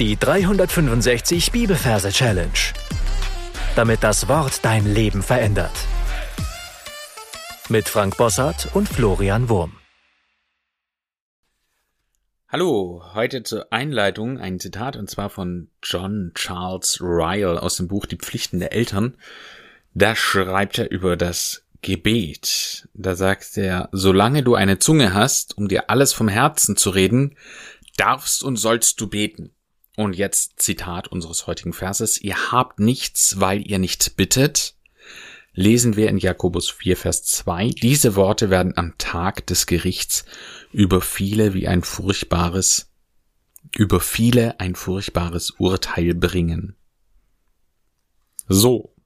Die 365 Bibelverse Challenge. Damit das Wort dein Leben verändert. Mit Frank Bossart und Florian Wurm. Hallo, heute zur Einleitung ein Zitat und zwar von John Charles Ryle aus dem Buch Die Pflichten der Eltern. Da schreibt er über das Gebet. Da sagt er, solange du eine Zunge hast, um dir alles vom Herzen zu reden, darfst und sollst du beten. Und jetzt Zitat unseres heutigen Verses. Ihr habt nichts, weil ihr nicht bittet. Lesen wir in Jakobus 4, Vers 2. Diese Worte werden am Tag des Gerichts über viele wie ein furchtbares, über viele ein furchtbares Urteil bringen. So.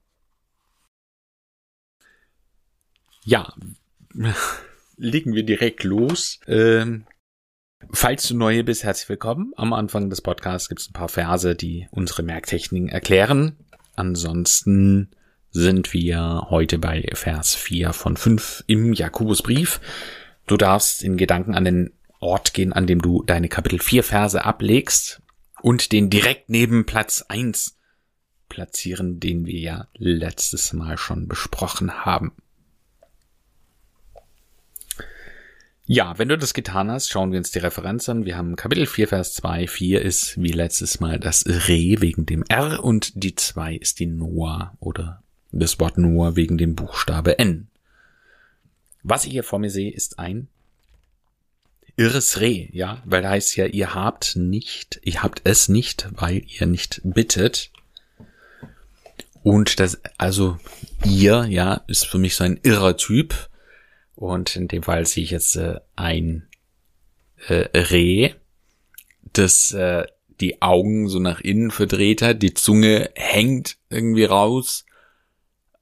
Ja, legen wir direkt los. Ähm, Falls du neu bist, herzlich willkommen. Am Anfang des Podcasts gibt es ein paar Verse, die unsere Merktechniken erklären. Ansonsten sind wir heute bei Vers 4 von 5 im Jakobusbrief. Du darfst in Gedanken an den Ort gehen, an dem du deine Kapitel 4 Verse ablegst und den direkt neben Platz 1 platzieren, den wir ja letztes Mal schon besprochen haben. Ja, wenn du das getan hast, schauen wir uns die Referenz an. Wir haben Kapitel 4, Vers 2. 4 ist wie letztes Mal das Re wegen dem R und die 2 ist die Noah oder das Wort Noah wegen dem Buchstabe N. Was ich hier vor mir sehe, ist ein irres Reh, ja, weil da heißt ja, ihr habt nicht, ihr habt es nicht, weil ihr nicht bittet. Und das, also ihr, ja, ist für mich so ein irrer Typ und in dem Fall sehe ich jetzt äh, ein äh, Reh, das äh, die Augen so nach innen verdreht hat, die Zunge hängt irgendwie raus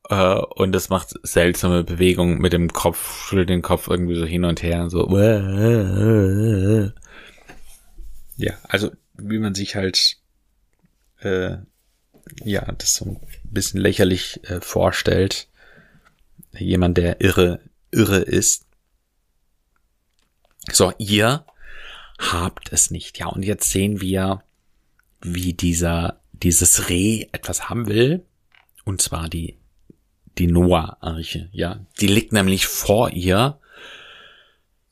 äh, und das macht seltsame Bewegungen mit dem Kopf, schüttelt den Kopf irgendwie so hin und her, so. Ja, also wie man sich halt äh, ja das so ein bisschen lächerlich äh, vorstellt. Jemand, der irre irre ist. So, ihr habt es nicht. Ja, und jetzt sehen wir, wie dieser, dieses Reh etwas haben will. Und zwar die, die Noah-Arche. Ja, die liegt nämlich vor ihr,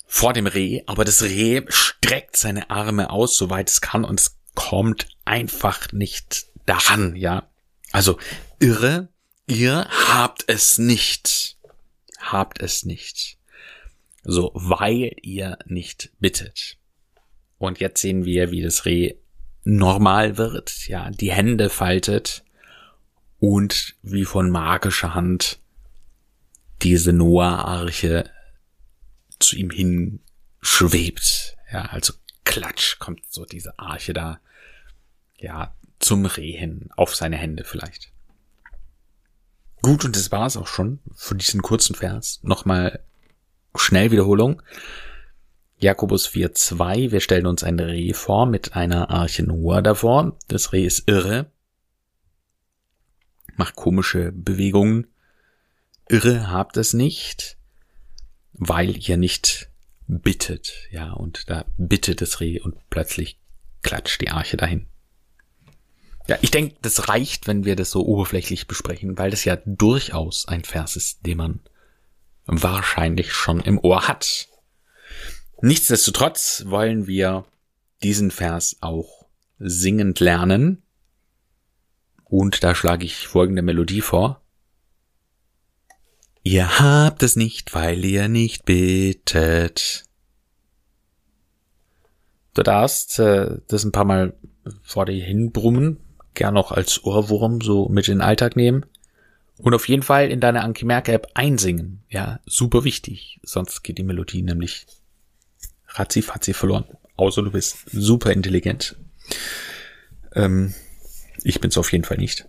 vor dem Reh, aber das Reh streckt seine Arme aus, soweit es kann, und es kommt einfach nicht daran, ja. Also, irre, ihr habt es nicht habt es nicht. So, weil ihr nicht bittet. Und jetzt sehen wir, wie das Reh normal wird, ja, die Hände faltet und wie von magischer Hand diese Noah-Arche zu ihm hin schwebt. Ja, also klatsch kommt so diese Arche da, ja, zum Reh hin, auf seine Hände vielleicht. Gut, und das war es auch schon für diesen kurzen Vers. Nochmal schnell Wiederholung. Jakobus 4.2, wir stellen uns ein Reh vor mit einer Arche Noah davor. Das Reh ist irre, macht komische Bewegungen. Irre habt es nicht, weil ihr nicht bittet, ja, und da bittet das Reh und plötzlich klatscht die Arche dahin. Ja, ich denke, das reicht, wenn wir das so oberflächlich besprechen, weil das ja durchaus ein Vers ist, den man wahrscheinlich schon im Ohr hat. Nichtsdestotrotz wollen wir diesen Vers auch singend lernen. Und da schlage ich folgende Melodie vor. Ihr habt es nicht, weil ihr nicht bittet. Du darfst äh, das ein paar Mal vor dir hinbrummen, gern auch als Ohrwurm so mit in den Alltag nehmen. Und auf jeden Fall in deine Anki Merk App einsingen. Ja, super wichtig. Sonst geht die Melodie nämlich ratzi fatzi verloren. Außer du bist super intelligent. Ähm, ich bin's auf jeden Fall nicht.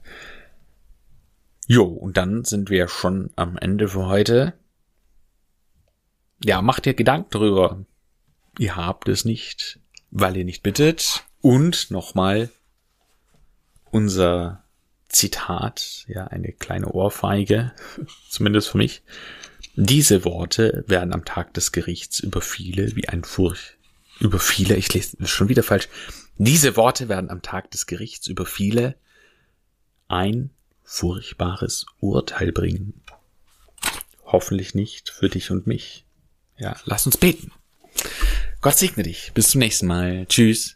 Jo, und dann sind wir schon am Ende für heute. Ja, macht dir Gedanken darüber. Ihr habt es nicht, weil ihr nicht bittet. Und nochmal, unser Zitat, ja, eine kleine Ohrfeige, zumindest für mich. Diese Worte werden am Tag des Gerichts über viele wie ein Furcht, über viele, ich lese schon wieder falsch, Diese Worte werden am Tag des Gerichts über viele ein furchtbares Urteil bringen. Hoffentlich nicht für dich und mich. Ja, lass uns beten. Gott segne dich. Bis zum nächsten Mal. Tschüss.